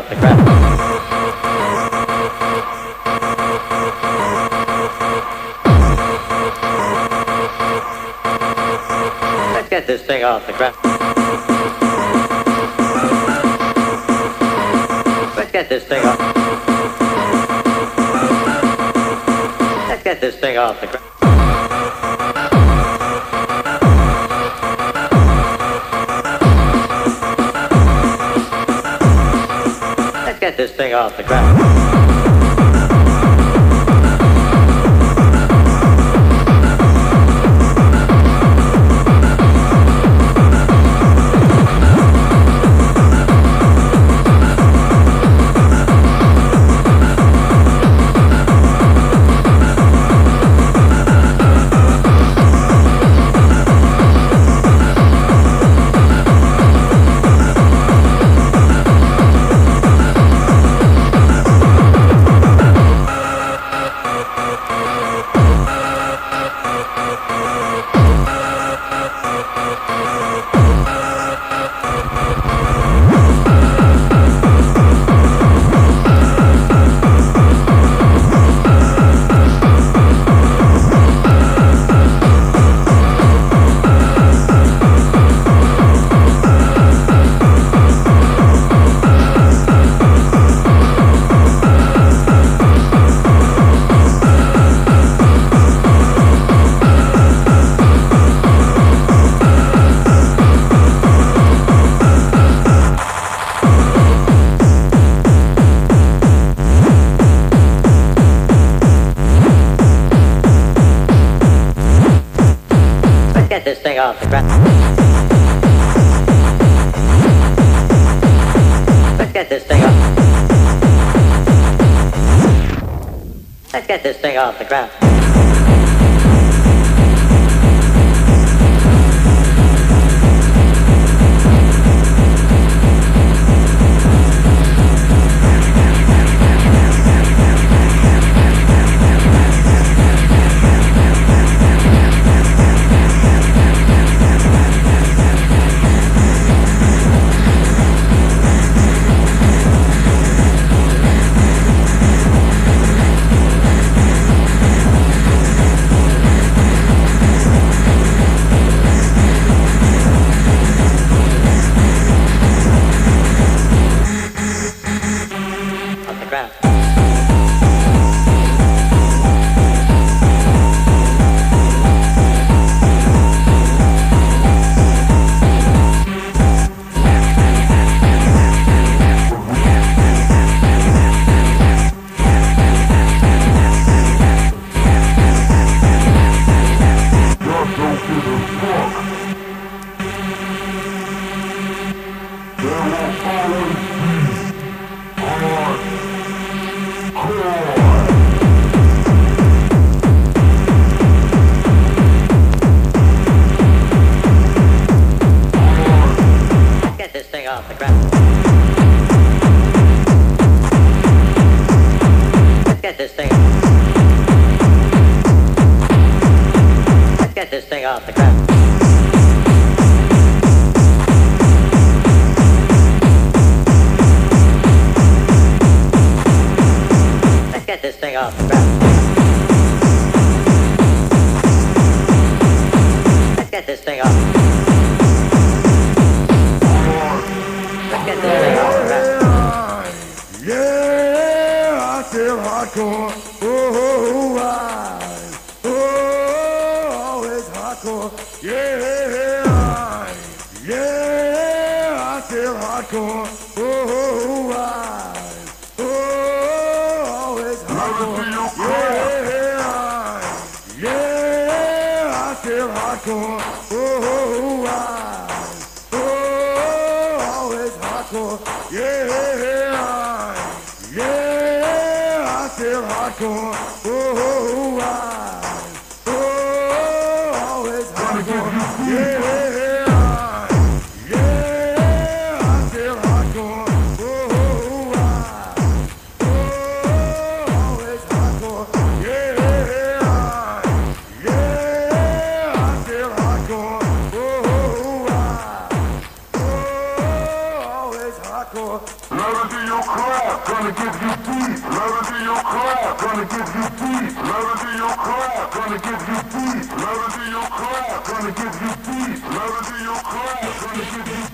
the crowd. out the breath. Let's get this thing off. Let's get this thing off the ground. still hardcore. Oh, oh, oh, I'm, oh, ah. always hardcore. Yeah, yeah, I'm, yeah, I still hardcore. gonna give you deep. Let it in your car, gonna give you deep. Let it in your car, gonna give you deep.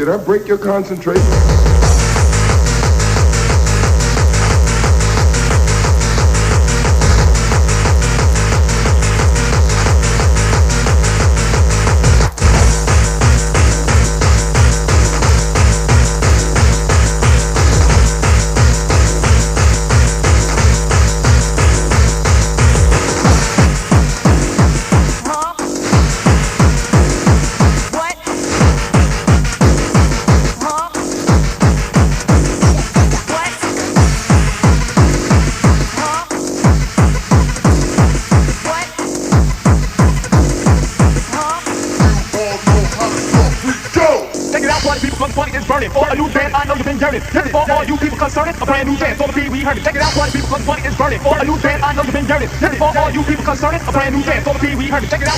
Did I break your concentration? trying to take it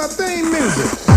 got it.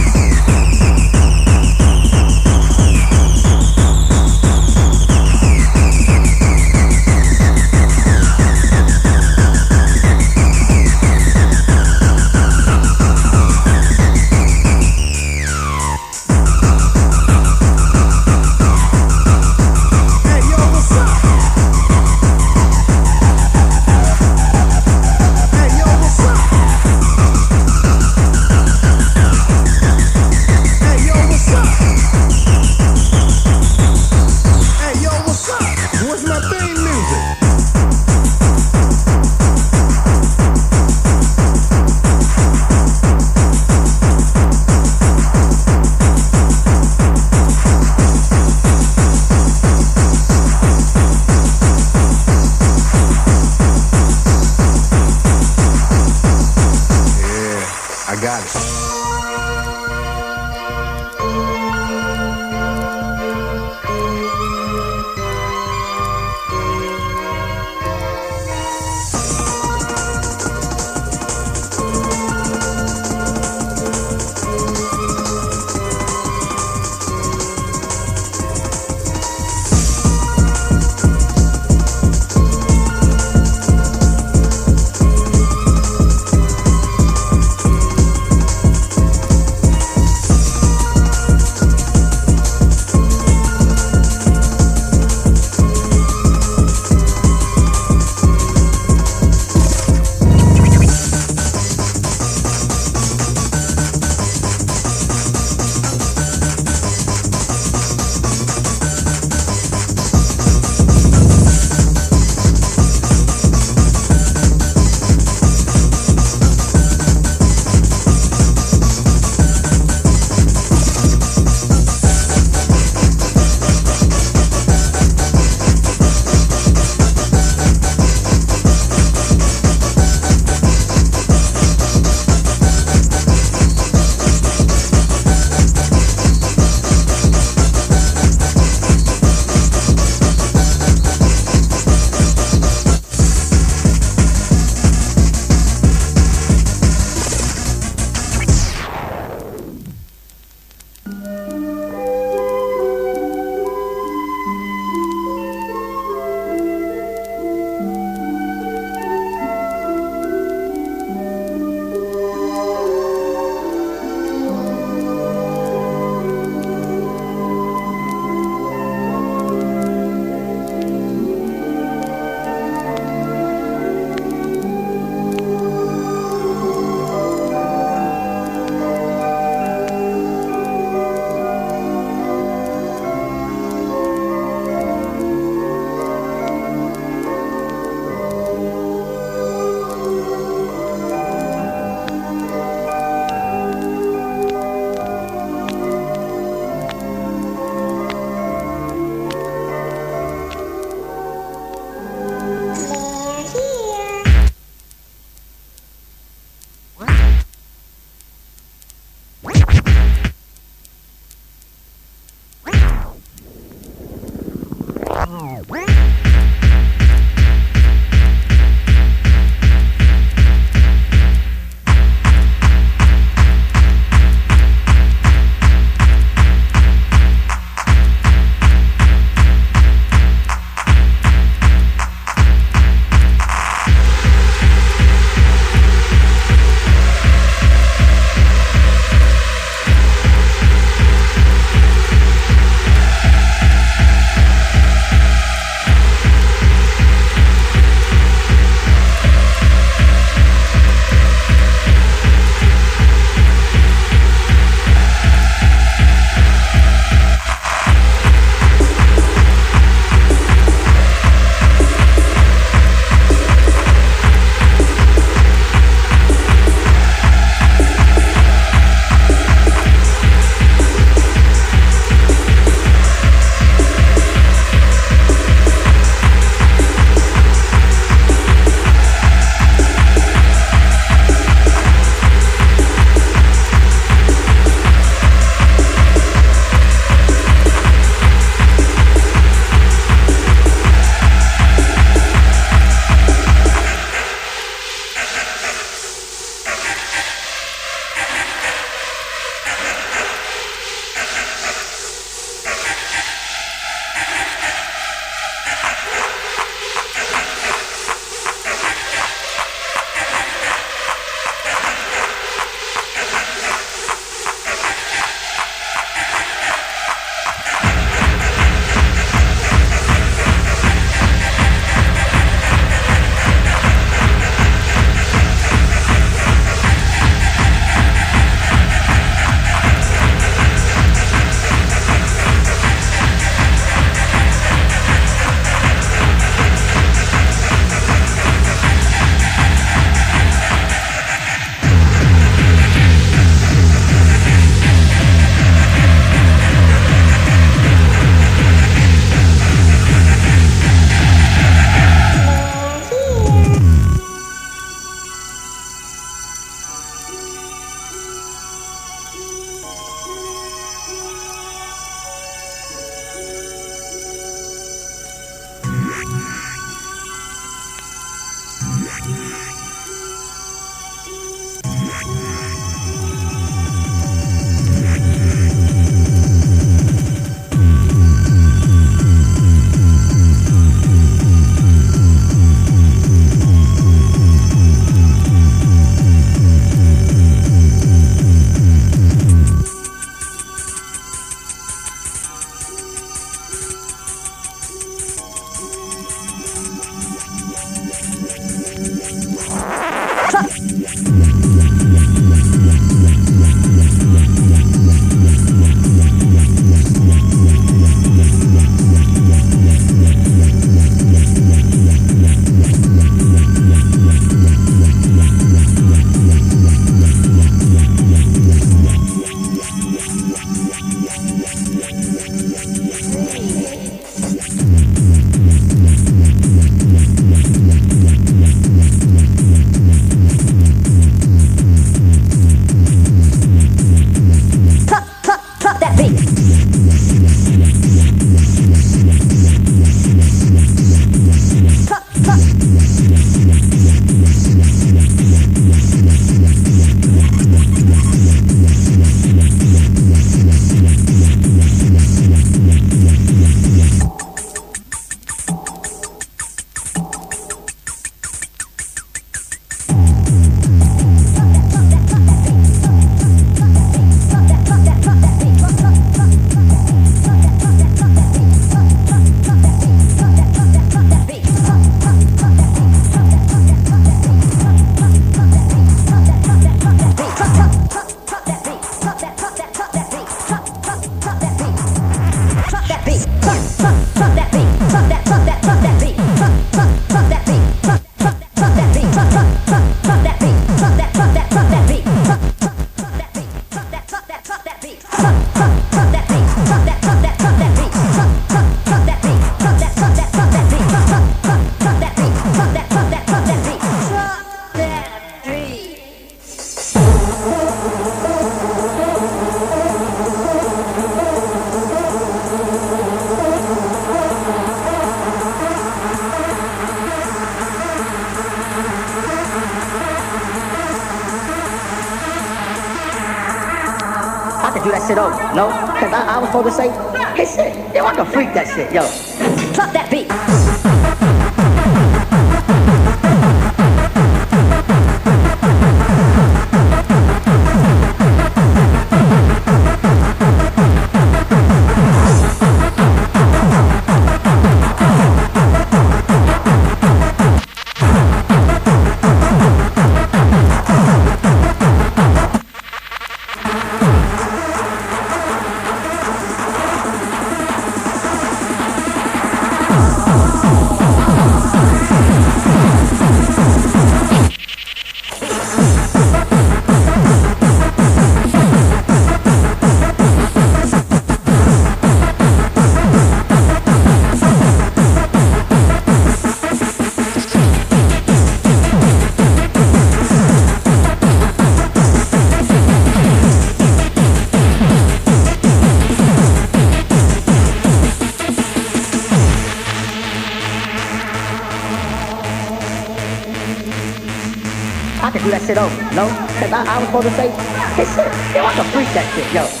I, was supposed to say, hey, shit, yo, I can freak that shit, yo.